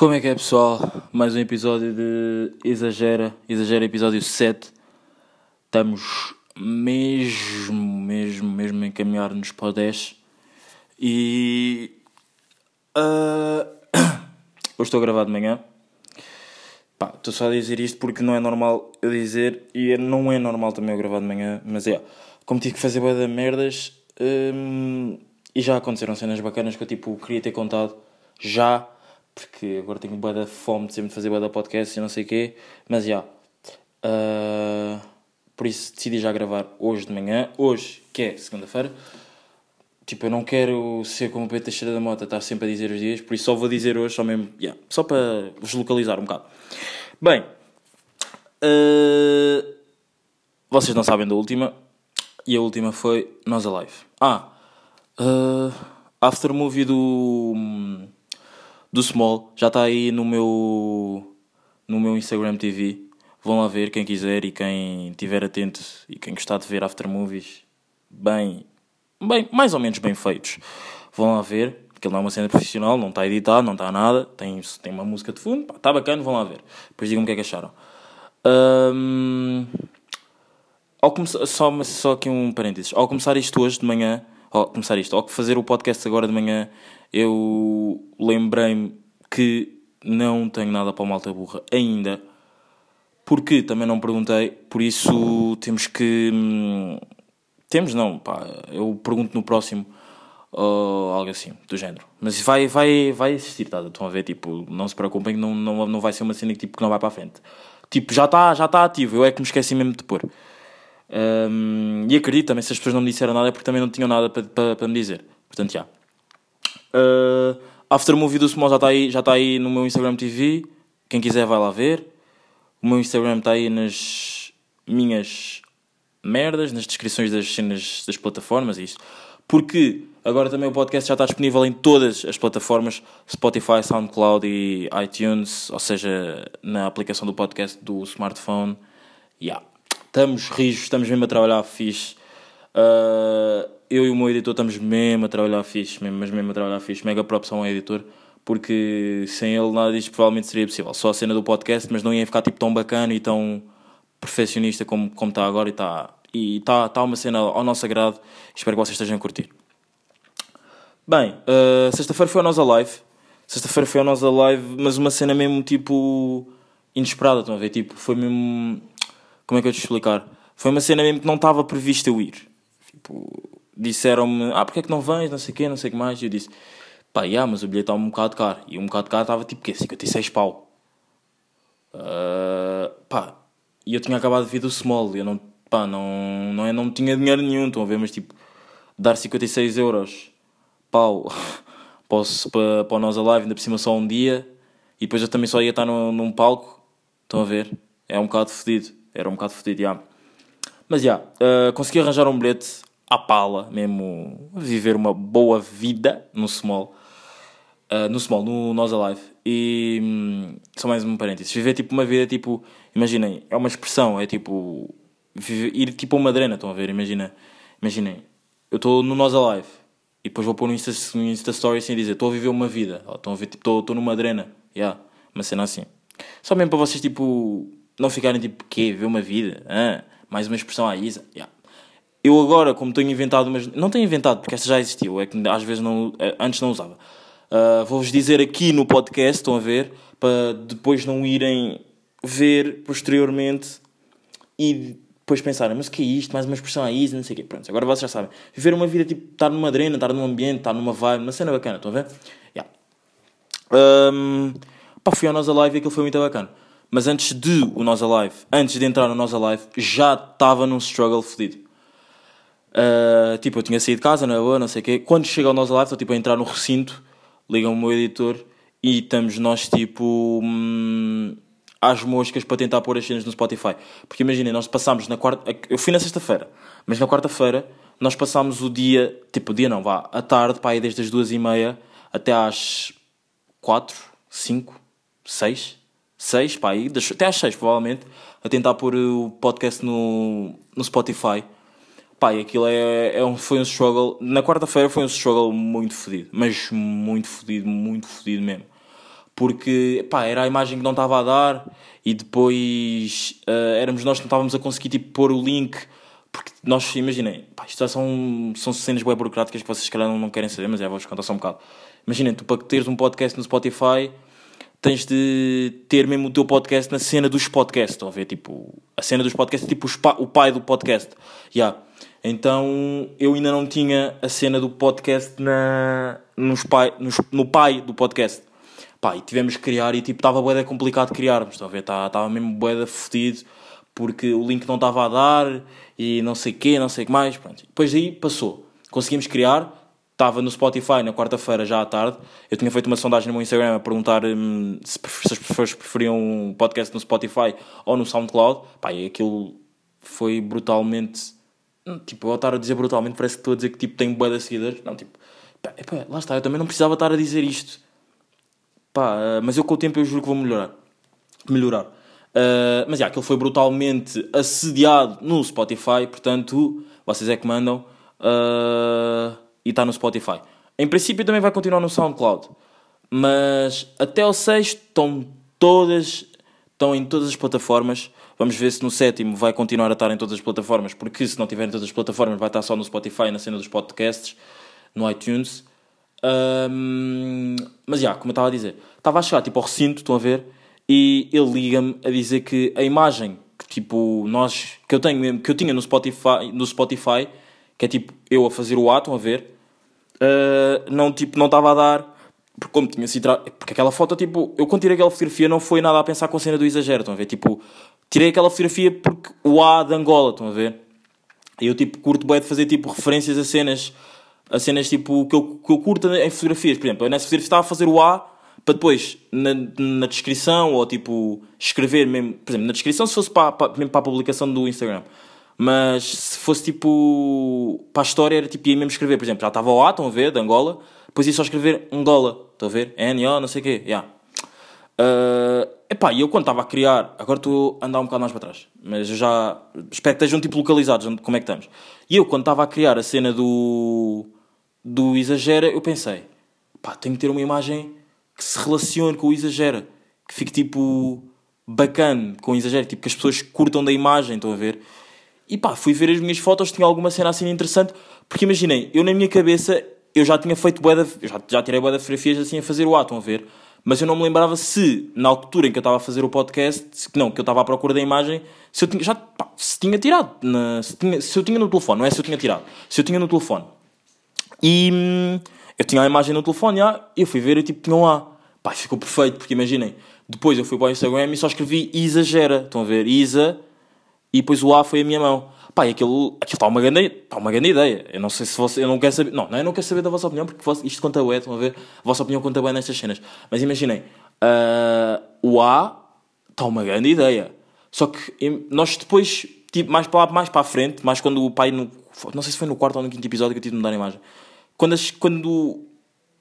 Como é que é pessoal? Mais um episódio de Exagera, Exagera episódio 7. Estamos mesmo, mesmo, mesmo a encaminhar-nos para o 10. E. Uh, hoje estou a gravar de manhã. Pá, estou só a dizer isto porque não é normal eu dizer e não é normal também eu gravar de manhã, mas é. Como tive que fazer boa de merdas hum, e já aconteceram cenas bacanas que eu tipo queria ter contado já porque agora tenho boa da fome de sempre fazer boa da podcast e não sei o quê, mas já. Uh, por isso decidi já gravar hoje de manhã, hoje, que é segunda-feira. Tipo, eu não quero ser como o Pedro Teixeira da Mota, estar sempre a dizer os dias, por isso só vou dizer hoje, só mesmo, yeah, só para vos localizar um bocado. Bem, uh, vocês não sabem da última, e a última foi Nós Alive. Ah, uh, after movie do do Small. Já está aí no meu, no meu Instagram TV. Vão lá ver quem quiser e quem estiver atento e quem gostar de ver aftermovies bem, bem, mais ou menos bem feitos. Vão lá ver, porque ele não é uma cena profissional, não está editado, não está nada, tem, tem uma música de fundo, está bacana, vão lá ver. Depois digam o que é que acharam. Um, ao começar, só, só aqui um parênteses. Ao começar isto hoje de manhã, ao começar isto, ao fazer o podcast agora de manhã, eu lembrei-me que não tenho nada para o Malta Burra ainda, porque também não perguntei, por isso temos que. Hum, temos não, pá, eu pergunto no próximo algo assim, do género. Mas vai, vai, vai existir, tá? Estão a ver, tipo, não se preocupem que não, não, não vai ser uma cena que, tipo, que não vai para a frente. Tipo, já está já tá ativo, eu é que me esqueci mesmo de pôr. Um, e acredito também, se as pessoas não me disseram nada é porque também não tinham nada para, para, para me dizer. Portanto, já. Uh, After Movie do Small já está aí, já tá aí no meu Instagram TV. Quem quiser vai lá ver. O meu Instagram está aí nas minhas merdas, nas descrições das cenas das plataformas e isso. Porque agora também o podcast já está disponível em todas as plataformas: Spotify, SoundCloud e iTunes, ou seja, na aplicação do podcast do smartphone. Yeah. Estamos rijos, estamos mesmo a trabalhar fixe. Uh, eu e o meu editor estamos mesmo a trabalhar fixe, mesmo, mas mesmo a trabalhar fixe. Mega props ao editor, porque sem ele nada disto provavelmente seria possível. Só a cena do podcast, mas não ia ficar tipo tão bacana e tão perfeccionista como, como está agora e está e está tá uma cena ao nosso agrado. Espero que vocês estejam a curtir. Bem, uh, sexta-feira foi a nossa live. Sexta-feira foi a nossa live, mas uma cena mesmo tipo inesperada, estão a ver? Tipo, foi mesmo. Como é que eu te explicar? Foi uma cena mesmo que não estava prevista eu ir. Tipo, disseram-me, ah, porque é que não vens, não sei o quê, não sei o que mais. E eu disse, pá, yeah, mas o bilhete está um bocado caro. E um bocado caro estava tipo, quê? 56 pau. Uh, pá, e eu tinha acabado de vir do Small, eu não, pá, não, não, é, não tinha dinheiro nenhum, estão a ver, mas tipo, dar 56 euros, pau, para, para, para Nós Alive, ainda por cima só um dia, e depois eu também só ia estar num palco, estão a ver, é um bocado fedido, era um bocado fedido, já. Mas já, uh, consegui arranjar um bilhete à pala, mesmo viver uma boa vida no small. Uh, no small, no Nós Alive. E hum, só mais um parênteses. Viver tipo uma vida tipo. Imaginem, é uma expressão, é tipo. Viver, ir tipo a uma drena, estão a ver? Imagina, imaginem, eu estou no Nós Alive e depois vou pôr no Insta, no Insta Story sem dizer estou a viver uma vida. Estão a ver? Tipo, estou numa drena. Yeah, uma cena assim. Só mesmo para vocês tipo. Não ficarem tipo, quê? Viver uma vida? Ah, mais uma expressão à Isa. Yeah eu agora, como tenho inventado, mas não tenho inventado porque essa já existiu, é que às vezes não, eh, antes não usava. Uh, Vou-vos dizer aqui no podcast, estão a ver, para depois não irem ver posteriormente e depois pensarem, mas o que é isto? Mais uma expressão a isso, não sei o quê. Pronto, agora vocês já sabem. Viver uma vida tipo, estar numa drena, estar num ambiente, estar numa vibe, uma cena bacana, estão a ver? Yeah. Um, pá, fui ao Nós Alive e aquilo foi muito bacana. Mas antes de o Nós Alive, antes de entrar no Nós Alive, já estava num struggle fedido. Uh, tipo, eu tinha saído de casa, na boa, não sei o quê. Quando chega ao nosso live, estou tipo a entrar no recinto, ligam o meu editor e estamos nós tipo hum, às moscas para tentar pôr as cenas no Spotify. Porque imaginem, nós passámos na quarta. Eu fui na sexta-feira, mas na quarta-feira nós passámos o dia, tipo, o dia não, vá, a tarde, para aí desde as duas e meia até às quatro, cinco, seis, seis, pá, aí, até às seis provavelmente, a tentar pôr o podcast no, no Spotify Pá, e aquilo é, é um, foi um struggle. Na quarta-feira foi um struggle muito fodido, mas muito fodido, muito fodido mesmo. porque pá, era a imagem que não estava a dar e depois uh, éramos nós que não estávamos a conseguir tipo, pôr o link porque nós, imaginem, pá, isto são, são cenas bem burocráticas que vocês se calhar não, não querem saber, mas é, vou-vos contar só um bocado. Imaginem, tu para teres um podcast no Spotify tens de ter mesmo o teu podcast na cena dos podcasts, estão a ver? Tipo, a cena dos podcasts é tipo o pai do podcast. Yeah. Então eu ainda não tinha a cena do podcast na, nos pai, nos, no pai do podcast. Pá, e tivemos que criar e tipo, estava bué complicado criarmos, estão a ver? Estava tá, mesmo bué fodido porque o link não estava a dar e não sei o quê, não sei o que mais. Pronto. Depois aí passou. Conseguimos criar, estava no Spotify na quarta-feira já à tarde. Eu tinha feito uma sondagem no meu Instagram a perguntar hum, se, as pessoas preferiam um podcast no Spotify ou no SoundCloud. Pá, e aquilo foi brutalmente Hum, tipo, eu estar a dizer brutalmente, parece que estou a dizer que tipo, tenho boa de seguidores. Não, tipo, pá, lá está, eu também não precisava estar a dizer isto. Pá, uh, mas eu com o tempo eu juro que vou melhorar. Melhorar. Uh, mas já, aquilo foi brutalmente assediado no Spotify, portanto, vocês é que mandam. Uh, e está no Spotify. Em princípio também vai continuar no SoundCloud. Mas até o sexto estão todas, estão em todas as plataformas. Vamos ver se no sétimo vai continuar a estar em todas as plataformas, porque se não tiver em todas as plataformas vai estar só no Spotify, na cena dos podcasts, no iTunes. Um, mas já, como eu estava a dizer, estava a chegar tipo ao recinto, estão a ver, e ele liga-me a dizer que a imagem que tipo nós que eu tenho mesmo, que eu tinha no Spotify, no Spotify, que é tipo eu a fazer o ato, a ver, uh, não tipo não estava a dar porque como tinha sido porque aquela foto tipo eu quando tirei aquela fotografia não foi nada a pensar com a cena do exagero estão a ver tipo tirei aquela fotografia porque o A de Angola, estão a ver? E eu tipo curto bem de fazer tipo referências a cenas, a cenas tipo que eu, que eu curto em fotografias. Por exemplo, eu nessa fotografia estava a fazer o A para depois na, na descrição ou tipo escrever mesmo, por exemplo, na descrição se fosse para, para, mesmo para a publicação do Instagram. Mas se fosse tipo para a história era tipo ia mesmo escrever, por exemplo, já estava o A, estão a ver, de Angola, depois ia só escrever Angola, estão a ver? N-O, não sei o quê, yeah. Uh, e eu quando estava a criar, agora estou a andar um bocado mais para trás, mas eu já espero que estejam tipo localizados, como é que estamos. E eu quando estava a criar a cena do, do Exagera, eu pensei, pá, tenho que ter uma imagem que se relacione com o Exagera, que fique tipo bacana com o Exagera, tipo que as pessoas curtam da imagem, estão a ver? E pá, fui ver as minhas fotos, tinha alguma cena assim interessante, porque imaginei, eu na minha cabeça, eu já tinha feito bué já, já tirei de fotografias assim a fazer o ato, a ver? mas eu não me lembrava se, na altura em que eu estava a fazer o podcast, não, que eu estava à procura da imagem, se eu tinha, já, pá, se tinha tirado, na, se, tinha, se eu tinha no telefone, não é se eu tinha tirado, se eu tinha no telefone. E hum, eu tinha a imagem no telefone, já, eu fui ver e tipo, tinha lá. Pá, ficou perfeito, porque imaginem, depois eu fui para o Instagram e só escrevi exagera, estão a ver, Isa, e depois o A foi a minha mão. Pá, e aquilo, está uma grande, está uma grande ideia. Eu não sei se você, eu não quero saber, não, não, eu não quero saber da vossa opinião, porque isto conta bem, estão a ver? A vossa opinião conta bem nestas cenas. Mas imaginem, uh, o A está uma grande ideia. Só que nós depois, tipo, mais para, mais para a frente, mais quando o pai, no, não sei se foi no quarto ou no quinto episódio que eu tive de mudar a imagem, quando, as, quando,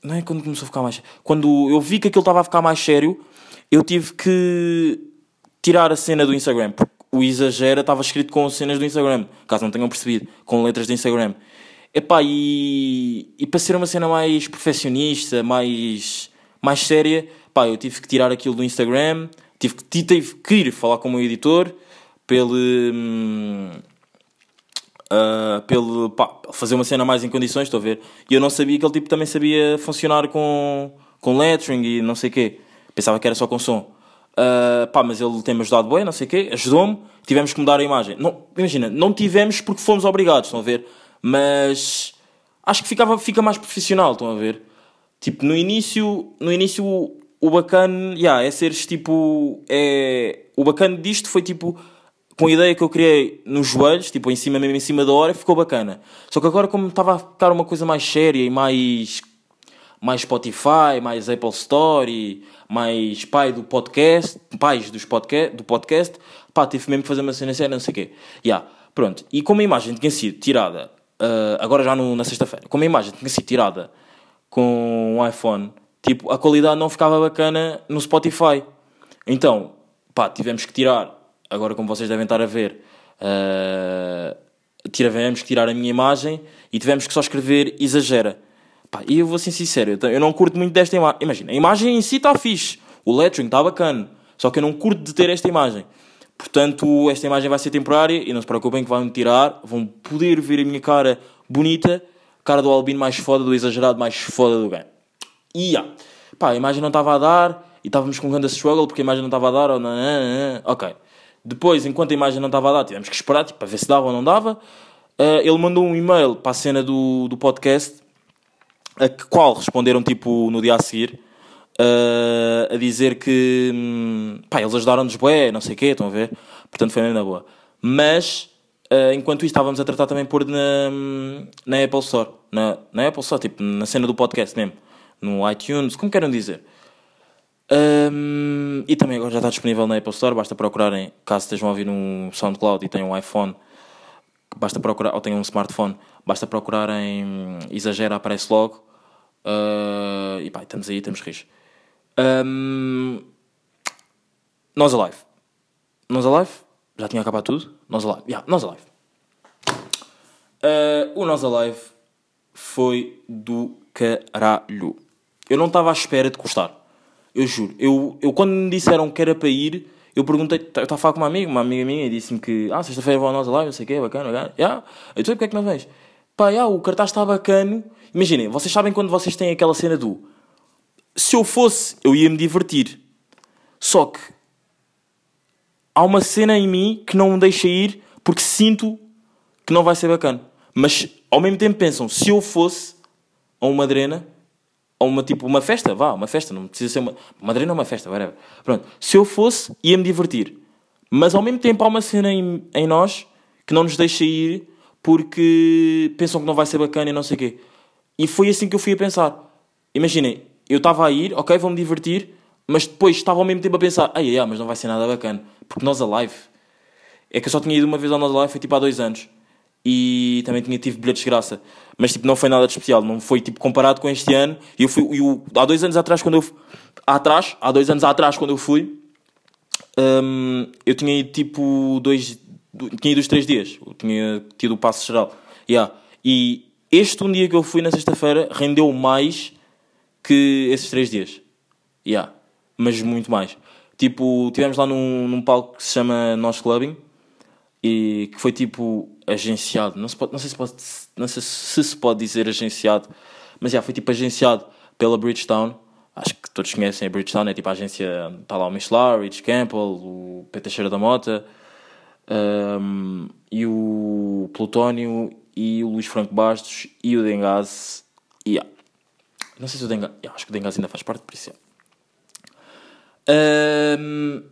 não é quando começou a ficar mais, quando eu vi que aquilo estava a ficar mais sério, eu tive que tirar a cena do Instagram, o exagera estava escrito com cenas do Instagram, caso não tenham percebido, com letras do Instagram. Epá, e, e para ser uma cena mais perfeccionista, mais, mais séria, pá, eu tive que tirar aquilo do Instagram, tive que, tive que ir falar com o meu editor pelo, hum, uh, pelo pá, fazer uma cena mais em condições, estou a ver. E eu não sabia que ele tipo, também sabia funcionar com, com lettering e não sei o quê. Pensava que era só com som. Uh, pá, mas ele tem-me ajudado bem, não sei o quê, ajudou-me, tivemos que mudar a imagem. Não, imagina, não tivemos porque fomos obrigados, estão a ver? Mas acho que ficava, fica mais profissional, estão a ver? Tipo, no início, no início o bacana, yeah, é seres tipo, é, o bacana disto foi tipo, com a ideia que eu criei nos joelhos, tipo, em cima mesmo em cima da hora, ficou bacana. Só que agora como estava a ficar uma coisa mais séria e mais mais Spotify, mais Apple Store, mais pai do podcast, pais dos podcast, do podcast, pá, tive mesmo que fazer uma cena séria, não sei o quê. Yeah, pronto. E como a imagem tinha sido tirada, uh, agora já no, na sexta-feira, como a imagem tinha sido tirada com um iPhone, tipo, a qualidade não ficava bacana no Spotify. Então, pá, tivemos que tirar, agora como vocês devem estar a ver, uh, tivemos que tirar a minha imagem e tivemos que só escrever exagera. Pá, e eu vou ser sincero, eu não curto muito desta imagem. Imagina, a imagem em si está fixe. O lettering está bacana, só que eu não curto de ter esta imagem. Portanto, esta imagem vai ser temporária e não se preocupem que vão-me tirar, vão poder ver a minha cara bonita, cara do albino mais foda, do exagerado mais foda do game. E yeah. pá, a imagem não estava a dar e estávamos com um grande struggle porque a imagem não estava a dar. Ou não, não, não, ok. Depois, enquanto a imagem não estava a dar, tivemos que esperar tipo, para ver se dava ou não dava. Uh, ele mandou um e-mail para a cena do, do podcast, a qual responderam tipo no dia a seguir uh, a dizer que hum, pá, eles ajudaram-nos bué, não sei o quê, estão a ver? Portanto foi mesmo na boa. Mas uh, enquanto isso estávamos a tratar também por na, na Apple Store, na, na Apple Store, tipo na cena do podcast mesmo, no iTunes, como queiram dizer. Um, e também agora já está disponível na Apple Store, basta procurarem, caso estejam a ouvir um SoundCloud e tenham um iPhone, basta procurar, ou tenham um smartphone, basta procurarem Exagera, aparece logo. Uh, e pá, estamos aí, estamos rios. Um, nós Alive. Nós Alive. Já tinha acabado tudo? Nós Alive. Yeah, Nós Alive. Uh, o Nós Alive foi do caralho. Eu não estava à espera de gostar. Eu juro. Eu, eu quando me disseram que era para ir, eu perguntei, estava tá, a falar com uma amiga, uma amiga minha, e disse-me que, ah, sexta-feira vou a Nós Alive, não sei o quê, bacana, bacana. Yeah. Eu disse, porque é que não vens? Pá, yeah, o cartaz está bacana. Imaginem, vocês sabem quando vocês têm aquela cena do se eu fosse, eu ia me divertir. Só que há uma cena em mim que não me deixa ir porque sinto que não vai ser bacana. Mas ao mesmo tempo pensam, se eu fosse a uma drena, a uma tipo uma festa, vá, uma festa, não precisa ser uma madrena ou uma festa, whatever. Pronto, se eu fosse, ia me divertir. Mas ao mesmo tempo há uma cena em, em nós que não nos deixa ir porque pensam que não vai ser bacana e não sei o quê. E foi assim que eu fui a pensar. Imaginem, eu estava a ir, ok, vou-me divertir, mas depois estava ao mesmo tempo a pensar, ai, ai, mas não vai ser nada bacana, porque nós Alive, é que eu só tinha ido uma vez ao Nós Alive, foi tipo há dois anos, e também tinha tive bilhetes de graça, mas tipo, não foi nada de especial, não foi tipo comparado com este ano, e eu fui, eu, há dois anos atrás, quando eu, atrás, há dois anos atrás, quando eu fui, um, eu tinha ido tipo dois, tinha ido os três dias, tinha tido o passo geral, yeah. e este um dia que eu fui na sexta-feira rendeu mais que esses três dias. Yeah. Mas muito mais. Tipo, tivemos lá num, num palco que se chama Nós Clubbing e que foi tipo agenciado. Não, se pode, não sei, se, pode, não sei se se pode dizer agenciado, mas já foi tipo agenciado pela Bridgetown. Acho que todos conhecem a Bridgetown, é tipo a agência. Está lá o Michelar, Rich Campbell, o Peter Cheira da Mota um, e o Plutónio e o Luís Franco Bastos e o Dengase. Yeah. Não sei se o Denga. acho que o Dengas ainda faz parte, por isso. Um,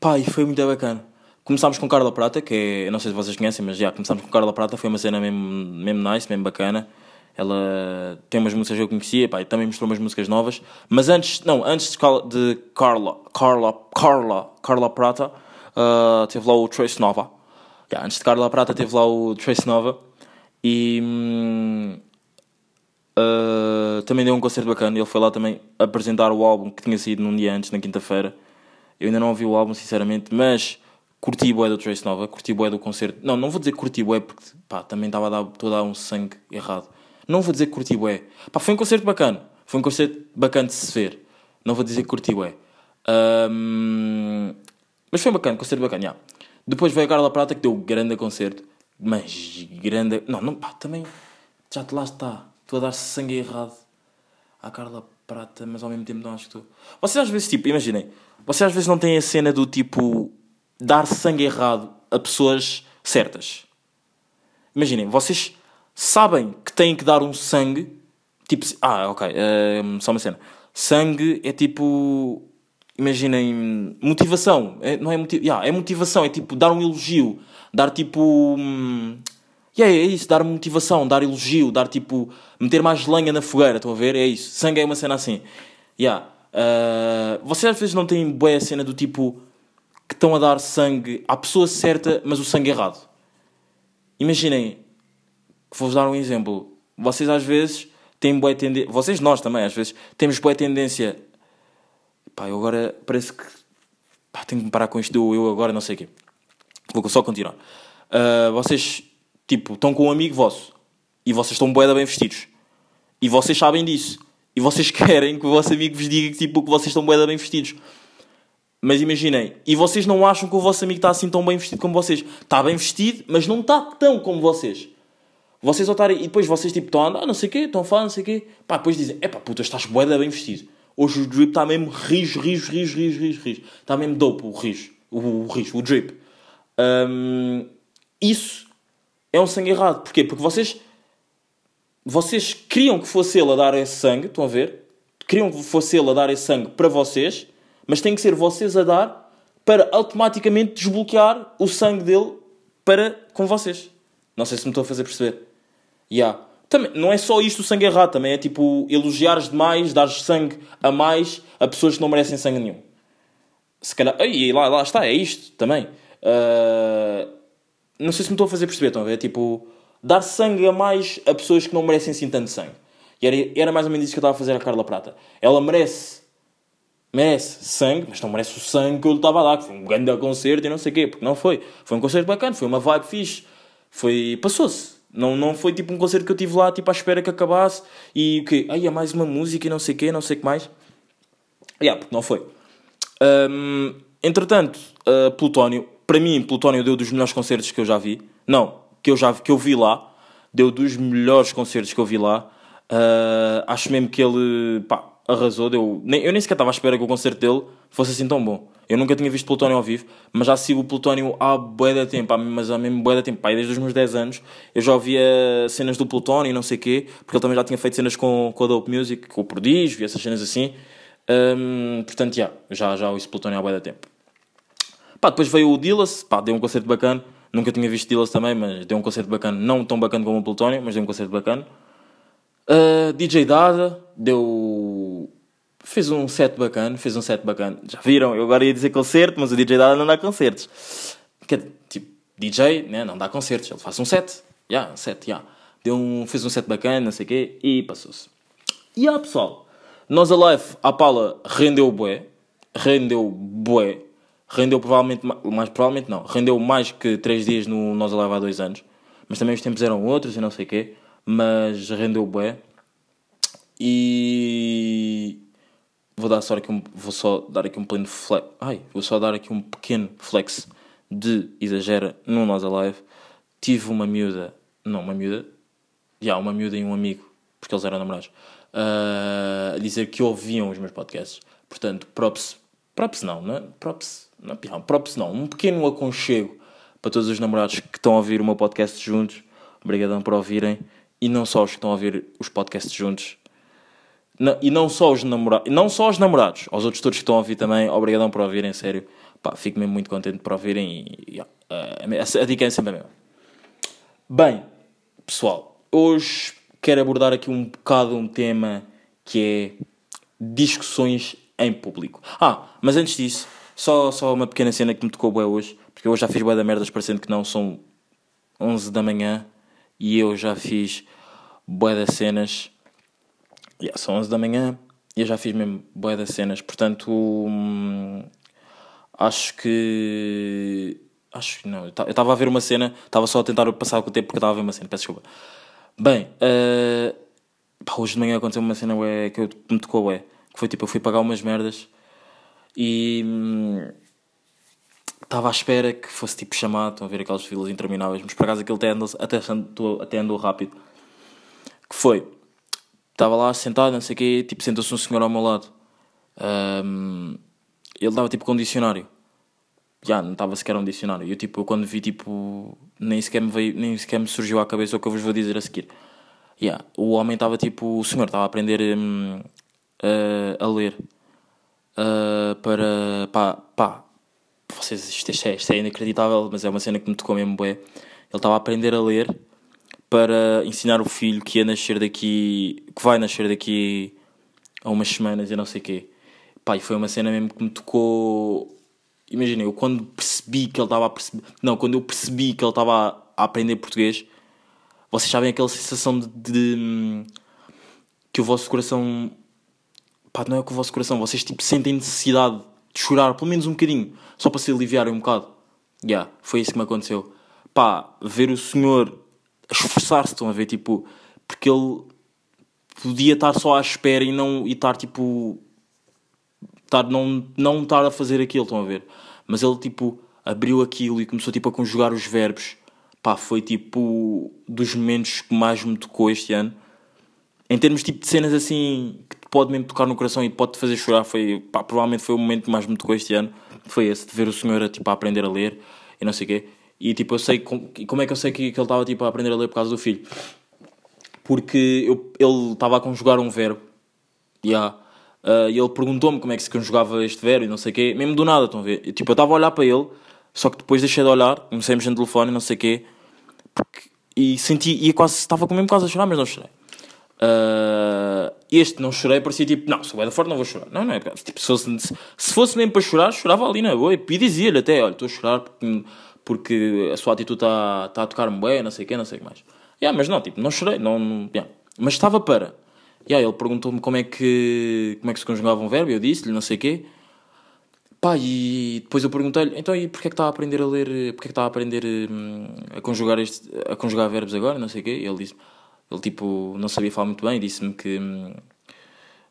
pá, e foi muito bacana. Começámos com Carla Prata, que é. Não sei se vocês conhecem, mas já começámos com Carla Prata, foi uma cena mesmo, mesmo nice, mesmo bacana. Ela tem umas músicas que eu conhecia, pá, e também mostrou umas músicas novas. Mas antes, não, antes de Carla, Carla, Carla, Carla Prata, uh, teve lá o Trace Nova. Antes de Carla Prata teve lá o Trace Nova. E. Uh, também deu um concerto bacana. Ele foi lá também apresentar o álbum que tinha saído num dia antes, na quinta-feira. Eu ainda não ouvi o álbum, sinceramente, mas curti bué do Trace Nova, curti bué do concerto. Não, não vou dizer curti bué porque pá, também estava a dar, a dar um sangue errado. Não vou dizer curti bué. Pá, foi um concerto bacana. Foi um concerto bacana de se ver. Não vou dizer curti bué. Um, mas foi bacana, concerto bacana, yeah. Depois veio a Carla Prata que deu grande concerto. Mas grande. Não, não, pá, também. Já te lá está estou a dar sangue errado à Carla Prata, mas ao mesmo tempo não acho que estou. Vocês às vezes, tipo, imaginem, vocês às vezes não têm a cena do tipo dar sangue errado a pessoas certas. Imaginem, vocês sabem que têm que dar um sangue, tipo, ah, ok, uh, só uma cena. Sangue é tipo, imaginem, motivação, é, não é, motiv yeah, é motivação, é tipo dar um elogio, dar tipo. Hum, yeah, é isso, dar motivação, dar elogio, dar tipo. meter mais lenha na fogueira, estão a ver? É isso. Sangue é uma cena assim. Yeah. Uh, vocês às vezes não têm boa cena do tipo. que estão a dar sangue à pessoa certa, mas o sangue errado. Imaginem. Vou-vos dar um exemplo. Vocês às vezes têm boa tendência. Vocês, nós também, às vezes, temos boa tendência. Pá, eu agora parece que. Pá, tenho que parar com isto. Eu agora não sei o quê. Vou só continuar. Uh, vocês Tipo, estão com um amigo vosso e vocês estão boeda bem vestidos e vocês sabem disso e vocês querem que o vosso amigo vos diga que, tipo, que vocês estão bem, bem vestidos. Mas imaginem, e vocês não acham que o vosso amigo está assim tão bem vestido como vocês. Está bem vestido, mas não está tão como vocês. Vocês estarem, e depois vocês tipo estão a andar, não sei o quê, estão a falar, não sei o quê. Pá, depois dizem, é pá, puta, estás boeda bem vestido. Hoje o drip está mesmo rijo, rijo, rijo, rijo, rijo, rijo. Está mesmo dope o rijo, o, rijo, o drip. Um, isso é um sangue errado. Porquê? Porque vocês, vocês queriam que fosse ele a dar esse sangue, estão a ver? Queriam que fosse ele a dar esse sangue para vocês, mas tem que ser vocês a dar para automaticamente desbloquear o sangue dele para com vocês. Não sei se me estou a fazer perceber. Yeah. Também, não é só isto o sangue errado, também é tipo elogiares demais, dares sangue a mais a pessoas que não merecem sangue nenhum. Se calhar. E lá, lá está, é isto também. Uh, não sei se me estou a fazer perceber, estão a ver? Tipo, dar sangue a mais a pessoas que não merecem assim tanto sangue. E era, era mais ou menos isso que eu estava a fazer a Carla Prata. Ela merece merece sangue, mas não merece o sangue que eu lhe estava a dar, que foi um grande concerto e não sei o quê, porque não foi. Foi um concerto bacana, foi uma vibe fixe. Foi... Passou-se. Não, não foi tipo um concerto que eu tive lá, tipo, à espera que acabasse e o quê? Aí, é mais uma música e não sei o quê, não sei o que mais. Yeah, porque não foi. Um, entretanto, uh, Plutónio, para mim, Plutónio deu dos melhores concertos que eu já vi. Não, que eu já que eu vi lá. Deu dos melhores concertos que eu vi lá. Uh, acho mesmo que ele, pá, arrasou. Deu... Eu nem sequer estava à espera que o concerto dele fosse assim tão bom. Eu nunca tinha visto Plutónio ao vivo, mas já sigo o Plutónio há bué tempo, mas há mesmo bué tempo, pá, desde os meus 10 anos. Eu já ouvia cenas do Plutónio e não sei o quê, porque ele também já tinha feito cenas com, com a Dope Music, com o Prodígio e essas cenas assim. Um, portanto, yeah, já, já ouço Plutónio há bué tempo. Pá, depois veio o Dillas, pá, deu um concerto bacana. Nunca tinha visto Dillas também, mas deu um concerto bacana. Não tão bacana como o Plutónio, mas deu um concerto bacana. Uh, DJ Dada deu fez um set bacana, fez um set bacana. Já viram? Eu agora ia dizer concerto, mas o DJ Dada não dá concertos. Que, tipo, DJ, né, não dá concertos, ele faz um set. Já, yeah, um set, já. Yeah. Deu um, fez um set bacana, não sei o quê, e passou-se. E ah, pessoal, nós a live, a pala rendeu bué, rendeu bué, rendeu provavelmente, mais provavelmente não, rendeu mais que 3 dias no Nós a Live há 2 anos, mas também os tempos eram outros e não sei o quê, mas rendeu bué. E vou dar só aqui um, vou só dar aqui um pleno flex, ai, vou só dar aqui um pequeno flex de exagera no Nós Alive. Tive uma miúda, não uma miúda, já uma miúda e um amigo, porque eles eram namorados, uh, a dizer que ouviam os meus podcasts. Portanto, props, props não, não é? props, não, props não, um pequeno aconchego para todos os namorados que estão a ouvir o meu podcast juntos. Obrigadão por ouvirem. E não só os que estão a ouvir os podcasts juntos, e não só os namorados, não só os namorados, aos outros todos que estão a ouvir também, obrigadão por ouvirem, sério. Pá, fico mesmo muito contente por ouvirem e, uh, a, a dica é sempre a mesma. Bem, pessoal, hoje quero abordar aqui um bocado um tema que é discussões em público. Ah, mas antes disso, só, só uma pequena cena que me tocou bem hoje, porque eu já fiz bué da merdas parecendo que não são 11 da manhã e eu já fiz bué das cenas Yeah, são 11 da manhã e eu já fiz mesmo boia das cenas, portanto hum, acho que. Acho que não. Eu estava a ver uma cena, estava só a tentar passar com o tempo porque estava a ver uma cena, peço desculpa. Bem, uh, pá, hoje de manhã aconteceu uma cena ué, que, eu, me tocou, ué, que foi tipo, eu fui pagar umas merdas e hum, estava à espera que fosse tipo chamado, estão a ver aquelas filas intermináveis, mas por acaso aquele até andou, até, até andou rápido. Que foi, estava lá sentado, não sei o quê, tipo, sentou-se um senhor ao meu lado. Um, ele dava tipo com um dicionário. Já, não estava sequer um dicionário. Eu, tipo, quando vi, tipo, nem sequer me, veio, nem sequer me surgiu à cabeça o que eu vos vou dizer a seguir. Yeah, o homem estava, tipo, o senhor estava a aprender um, uh, a ler. Uh, para, pá, pá, vocês, isto, isto, é, isto é inacreditável, mas é uma cena que me tocou mesmo bem. Ele estava a aprender a ler para ensinar o filho que ia nascer daqui, que vai nascer daqui a umas semanas e não sei o quê. Pá, e foi uma cena mesmo que me tocou. Imagina, eu quando percebi que ele estava a perceber. Não, quando eu percebi que ele estava a aprender português, vocês sabem aquela sensação de, de, que o vosso coração. Pá, não é que o vosso coração, vocês tipo sentem necessidade de chorar, pelo menos um bocadinho, só para se aliviarem um bocado. Já, yeah, foi isso que me aconteceu. Pá, ver o senhor esforçar-se, estão a ver, tipo, porque ele podia estar só à espera e não e estar tipo estar, não, não estar a fazer aquilo, estão a ver? Mas ele tipo abriu aquilo e começou tipo a conjugar os verbos. Pá, foi tipo dos momentos que mais me tocou este ano. Em termos tipo de cenas assim que pode mesmo tocar no coração e pode te fazer chorar, foi pá, provavelmente foi o momento que mais me tocou este ano. Foi esse, de ver o senhor a, tipo, a aprender a ler e não sei o quê. E tipo, eu sei como, como é que eu sei que, que ele estava tipo, a aprender a ler por causa do filho? Porque eu, ele estava a conjugar um verbo. Yeah. Uh, e ele perguntou-me como é que se conjugava este verbo e não sei o quê, mesmo do nada, estão a ver? Tipo, eu estava a olhar para ele, só que depois deixei de olhar, comecei a no telefone e não sei o quê, porque, e senti, e quase, estava com mesmo quase a chorar, mas não chorei. Uh, este não chorei, parecia tipo, não, se o da forte não vou chorar. Não, não é, tipo, se fosse, se fosse mesmo para chorar, chorava ali na boa, e dizia-lhe até, olha, estou a chorar porque, porque a sua atitude está tá a tocar-me bem, não sei o quê, não sei o que mais. Yeah, mas não, tipo, não chorei, não, não yeah. mas estava para aí ele perguntou-me como é que como é que se conjugava um verbo, eu disse-lhe não sei o quê. Pá, e depois eu perguntei-lhe, então e porquê é que está a aprender a ler, porquê é que está a aprender hum, a conjugar, este, a conjugar verbos agora, não sei o quê. E ele disse ele tipo, não sabia falar muito bem, disse-me que, hum,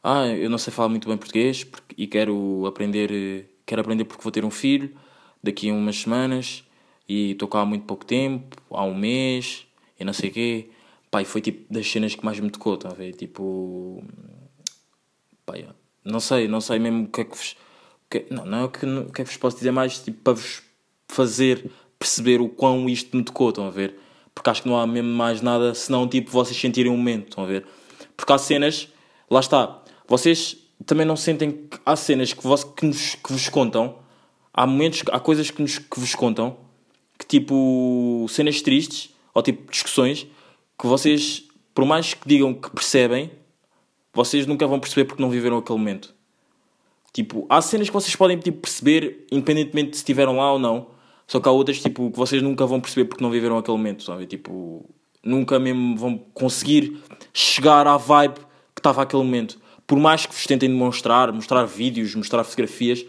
ah, eu não sei falar muito bem português porque, e quero aprender, quero aprender porque vou ter um filho daqui a umas semanas e cá há muito pouco tempo, há um mês, e não sei o quê. Pai, foi tipo das cenas que mais me tocou, estão a ver? Tipo. Pai, não sei, não sei mesmo o que é que vos. Que, não, não é o que, o que é que vos posso dizer mais, tipo, para vos fazer perceber o quão isto me tocou, estão a ver? Porque acho que não há mesmo mais nada senão, tipo, vocês sentirem um momento, estão a ver? Porque há cenas, lá está, vocês também não sentem que há cenas que, vos, que, nos, que vos contam, há momentos, há coisas que, nos, que vos contam, que tipo, cenas tristes, ou tipo, discussões, que vocês, por mais que digam que percebem, vocês nunca vão perceber porque não viveram aquele momento. Tipo, há cenas que vocês podem tipo, perceber, independentemente de se estiveram lá ou não. Só que há outras tipo, que vocês nunca vão perceber porque não viveram aquele momento, sabe? Tipo, nunca mesmo vão conseguir chegar à vibe que estava aquele momento. Por mais que vos tentem demonstrar, mostrar vídeos, mostrar fotografias,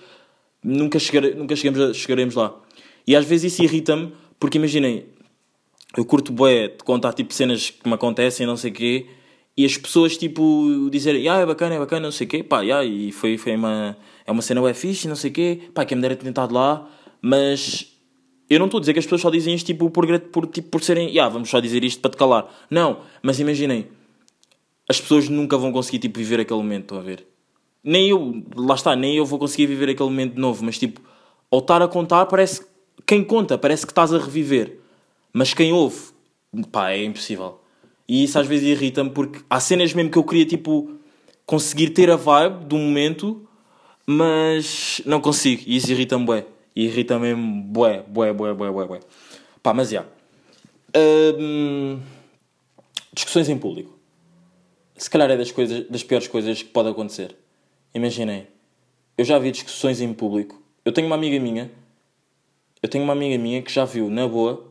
nunca, chegar, nunca chegamos a, chegaremos lá. E às vezes isso irrita-me, porque imaginem, eu curto bué de contar tipo cenas que me acontecem, não sei o quê, e as pessoas tipo dizerem, ah, é bacana, é bacana, não sei o quê, pá, yeah, e foi, foi uma, é uma cena bué fixe, não sei o quê, pá, quem me dera ter tentado lá, mas eu não estou a dizer que as pessoas só dizem isto tipo por, por, tipo, por serem, yeah, vamos só dizer isto para te calar. Não, mas imaginem, as pessoas nunca vão conseguir tipo viver aquele momento, estão a ver? Nem eu, lá está, nem eu vou conseguir viver aquele momento de novo, mas tipo, ao estar a contar, parece, quem conta, parece que estás a reviver. Mas quem ouve, pá, é impossível. E isso às vezes irrita-me porque há cenas mesmo que eu queria, tipo, conseguir ter a vibe do momento, mas não consigo. E isso irrita-me, bué. Irrita-me mesmo, bué, bué, bué, bué, bué, bué. Pá, mas já. Hum, discussões em público. Se calhar é das, coisas, das piores coisas que pode acontecer. Imaginem, eu já vi discussões em público. Eu tenho uma amiga minha, eu tenho uma amiga minha que já viu, na boa,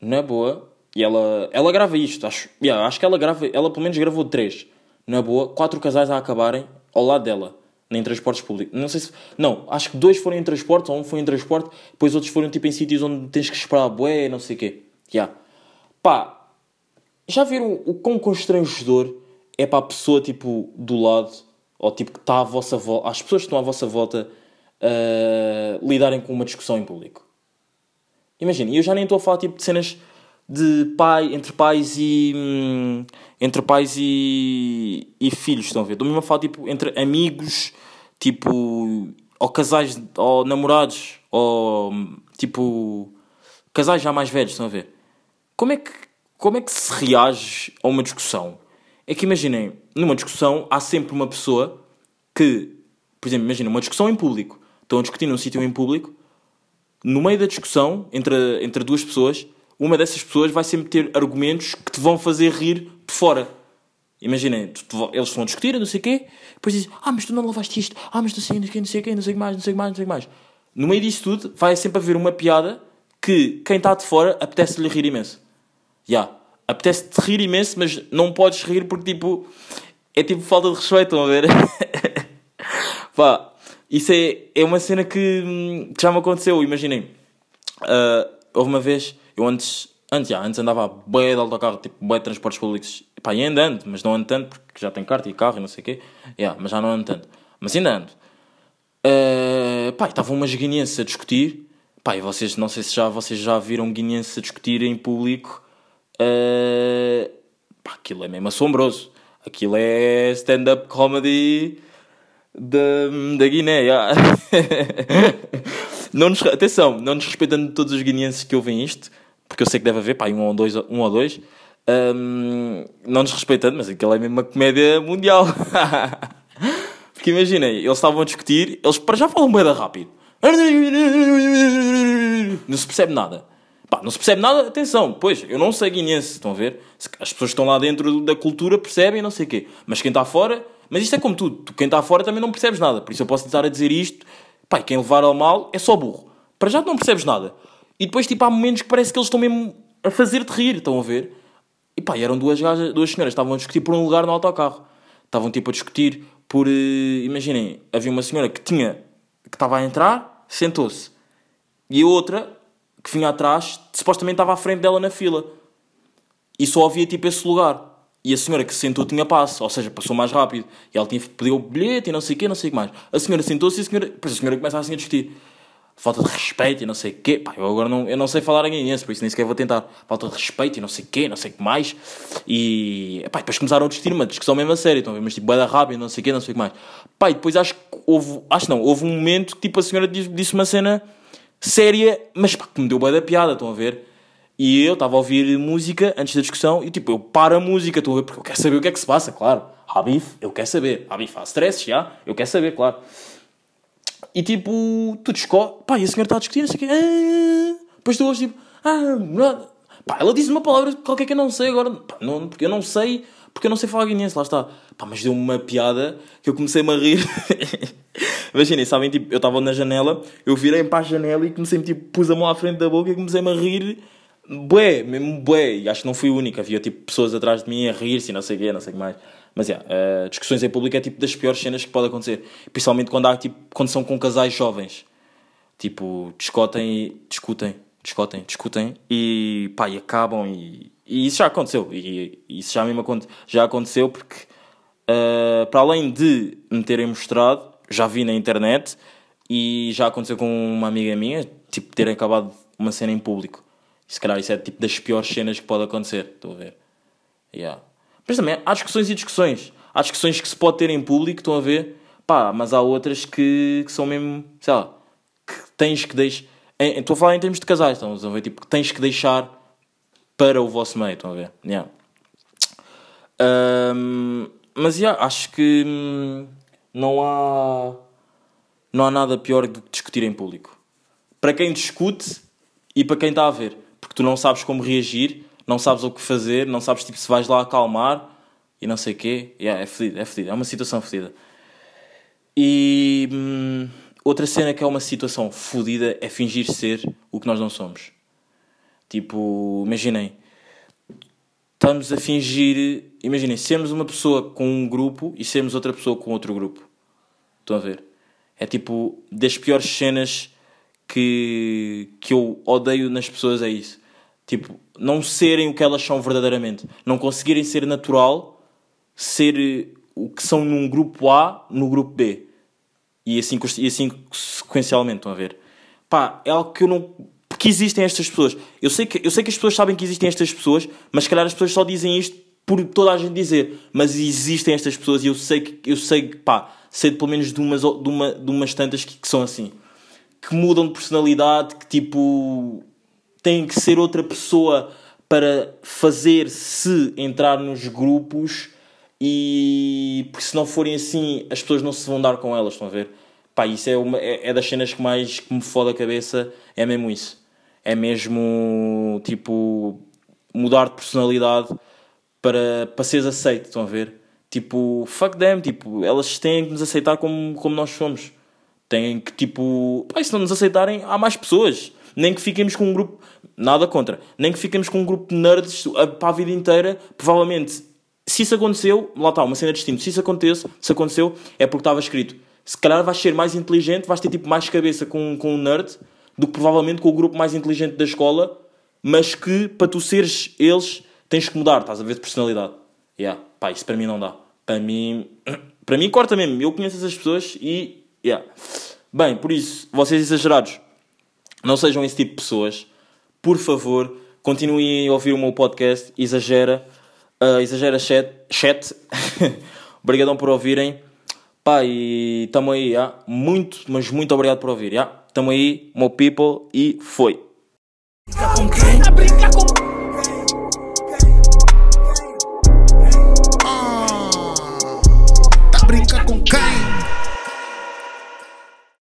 na boa, e ela, ela grava isto, acho, yeah, acho que ela grava, ela pelo menos gravou três, na boa, quatro casais a acabarem ao lado dela, em transportes públicos. Não sei se, não, acho que dois foram em transportes, ou um foi em transporte, depois outros foram tipo em sítios onde tens que esperar bué, não sei o quê. Yeah. Pá, já viram o quão constrangedor é para a pessoa tipo do lado, ou tipo que está à vossa volta, as pessoas que estão à vossa volta uh, lidarem com uma discussão em público? Imagina, eu já nem estou a falar tipo de cenas de pai, entre pais e. Hum, entre pais e, e filhos, estão a ver? Estou mesmo a falar tipo entre amigos, tipo. ou casais, ou namorados, ou tipo. casais já mais velhos, estão a ver? Como é que, como é que se reage a uma discussão? É que imaginem, numa discussão há sempre uma pessoa que, por exemplo, imagina uma discussão em público. Estão a discutir num sítio em público no meio da discussão entre, entre duas pessoas, uma dessas pessoas vai sempre ter argumentos que te vão fazer rir de fora. Imaginem, eles vão discutir, não sei o quê, depois dizem, ah, mas tu não lavaste isto, ah, mas não sei, não sei, não sei o quê, não sei mais, não sei mais, não sei mais. No meio disso tudo, vai sempre haver uma piada que quem está de fora apetece-lhe rir imenso. Já. Yeah. Apetece-te rir imenso, mas não podes rir porque, tipo, é tipo falta de respeito, estão a ver? Pá, isso é, é uma cena que, que já me aconteceu. Imaginem, uh, houve uma vez, eu antes, Antes, já, antes andava bué de autocarro, tipo, bué de transportes públicos. Pá, e ainda ando, mas não ando tanto, porque já tenho carta e carro e não sei o quê. Yeah, mas já não ando tanto. Mas ainda ando. Uh, pá, estavam umas guineenses a discutir. Pá, e vocês, não sei se já, vocês já viram guineenses a discutir em público. Uh, pá, aquilo é mesmo assombroso. Aquilo é stand-up comedy da, da Guiné. Yeah. não nos, atenção, não nos respeitando todos os guineenses que ouvem isto, porque eu sei que deve haver, pá, um ou dois, um ou dois um, não nos respeitando, mas aquilo é mesmo uma comédia mundial. porque imaginem, eles estavam a discutir, eles para já falam bem rápido. Não se percebe nada. Pá, não se percebe nada, atenção, pois, eu não sei guinense, estão a ver? As pessoas que estão lá dentro da cultura percebem, não sei o quê. Mas quem está fora, mas isto é como tudo, tu, quem está fora também não percebes nada. Por isso eu posso estar a dizer isto, pá, quem levar ao mal é só burro. Para já não percebes nada. E depois, tipo, há momentos que parece que eles estão mesmo a fazer-te rir, estão a ver? E pá, eram duas, gajas, duas senhoras, estavam a discutir por um lugar no autocarro. Estavam, tipo, a discutir por. Uh, imaginem, havia uma senhora que tinha. que estava a entrar, sentou-se. E a outra, que vinha atrás, supostamente estava à frente dela na fila. E só havia, tipo, esse lugar. E a senhora que se sentou tinha passo, ou seja, passou mais rápido. E ela tinha, pediu o bilhete e não sei o quê, não sei o que mais. A senhora sentou-se e a senhora, depois a senhora começa assim a discutir falta de respeito e não sei o quê. Pá, eu agora não, eu não sei falar guineense, por isso nem sequer vou tentar. Falta de respeito e não sei o quê, não sei o que mais. E pá, depois começaram a discutir uma discussão mesmo a sério, ver? Mas tipo, da rápida, não sei o quê, não sei o que mais. Pá, e depois acho que houve, acho não, houve um momento que tipo a senhora disse, disse uma cena séria, mas pá, que me deu bué da piada, estão a ver? E eu estava a ouvir música antes da discussão e tipo, eu paro a música, estão a ver? Porque eu quero saber o que é que se passa, claro. Há bife, eu quero saber. Há bife, há stress, já, eu quero saber, claro. E tipo, tu discorres, pá, e a senhora está a discutir, não sei o quê, ah, depois tu ouves tipo, ah, pá, ela diz uma palavra qualquer que eu não sei agora, pá, não, porque eu não sei, porque eu não sei falar guinense, lá está. Pá, mas deu-me uma piada que eu comecei-me a rir. Imaginem, sabem, tipo, eu estava na janela, eu virei para a janela e comecei-me, tipo, pus a mão à frente da boca e comecei-me a rir, bué, mesmo bué, e acho que não fui o único, havia, tipo, pessoas atrás de mim a rir-se não sei o quê, não sei o que mais. Mas, yeah, uh, discussões em público é tipo das piores cenas que pode acontecer. Principalmente quando, há, tipo, quando são com casais jovens. Tipo, discutem. Discutem, discutem, discutem e, pá, e acabam e... E isso já aconteceu. E, e isso já, mesmo já aconteceu porque, uh, para além de me terem mostrado, já vi na internet e já aconteceu com uma amiga minha, tipo, terem acabado uma cena em público. Se calhar isso é tipo das piores cenas que pode acontecer. Estou a ver. Yeah. Mas também há discussões e discussões. Há discussões que se pode ter em público, estão a ver? Pá, mas há outras que, que são mesmo, sei lá, que tens que deixar. Estou a falar em termos de casais, estão a ver? Tipo, que tens que deixar para o vosso meio, estão a ver? Yeah. Um, mas yeah, acho que hum, não há não há nada pior do que discutir em público. Para quem discute e para quem está a ver. Porque tu não sabes como reagir não sabes o que fazer, não sabes tipo, se vais lá acalmar e não sei o quê. Yeah, é fedido, é fedido, é uma situação fedida. E hum, outra cena que é uma situação fodida é fingir ser o que nós não somos. Tipo, imaginem, estamos a fingir, imaginem, sermos uma pessoa com um grupo e sermos outra pessoa com outro grupo. Estão a ver? É tipo, das piores cenas que, que eu odeio nas pessoas é isso. Tipo, não serem o que elas são verdadeiramente. Não conseguirem ser natural, ser eh, o que são num grupo A, no grupo B. E assim, e assim sequencialmente, estão a ver? Pá, é algo que eu não. Porque existem estas pessoas. Eu sei, que, eu sei que as pessoas sabem que existem estas pessoas, mas se calhar as pessoas só dizem isto por toda a gente dizer. Mas existem estas pessoas e eu sei que, eu sei pá, sei de pelo menos de umas, de uma, de umas tantas que, que são assim. Que mudam de personalidade, que tipo tem que ser outra pessoa para fazer se entrar nos grupos e porque se não forem assim as pessoas não se vão dar com elas, estão a ver? Pá, isso é, uma, é, é das cenas que mais que me foda a cabeça, é mesmo isso. É mesmo tipo mudar de personalidade para, para seres aceito, estão a ver? Tipo, fuck them, tipo, elas têm que nos aceitar como, como nós somos. Têm que, tipo, pá, se não nos aceitarem, há mais pessoas. Nem que fiquemos com um grupo, nada contra, nem que fiquemos com um grupo de nerds para a vida inteira, provavelmente, se isso aconteceu, lá está, uma cena de destino, se isso acontece, se aconteceu, é porque estava escrito. Se calhar vais ser mais inteligente, vais ter tipo mais cabeça com, com um nerd do que provavelmente com o grupo mais inteligente da escola mas que para tu seres eles tens que mudar, estás a ver de personalidade. Yeah, pá, isso para mim não dá. Para mim, para mim corta mesmo. Eu conheço essas pessoas e, yeah. Bem, por isso, vocês exagerados, não sejam esse tipo de pessoas. Por favor, continuem a ouvir o meu podcast. Exagera, uh, exagera chat. chat. Obrigadão por ouvirem. Pá, e tamo aí, yeah. muito, mas muito obrigado por ouvir. Yeah. Tamo aí, meu people, e foi.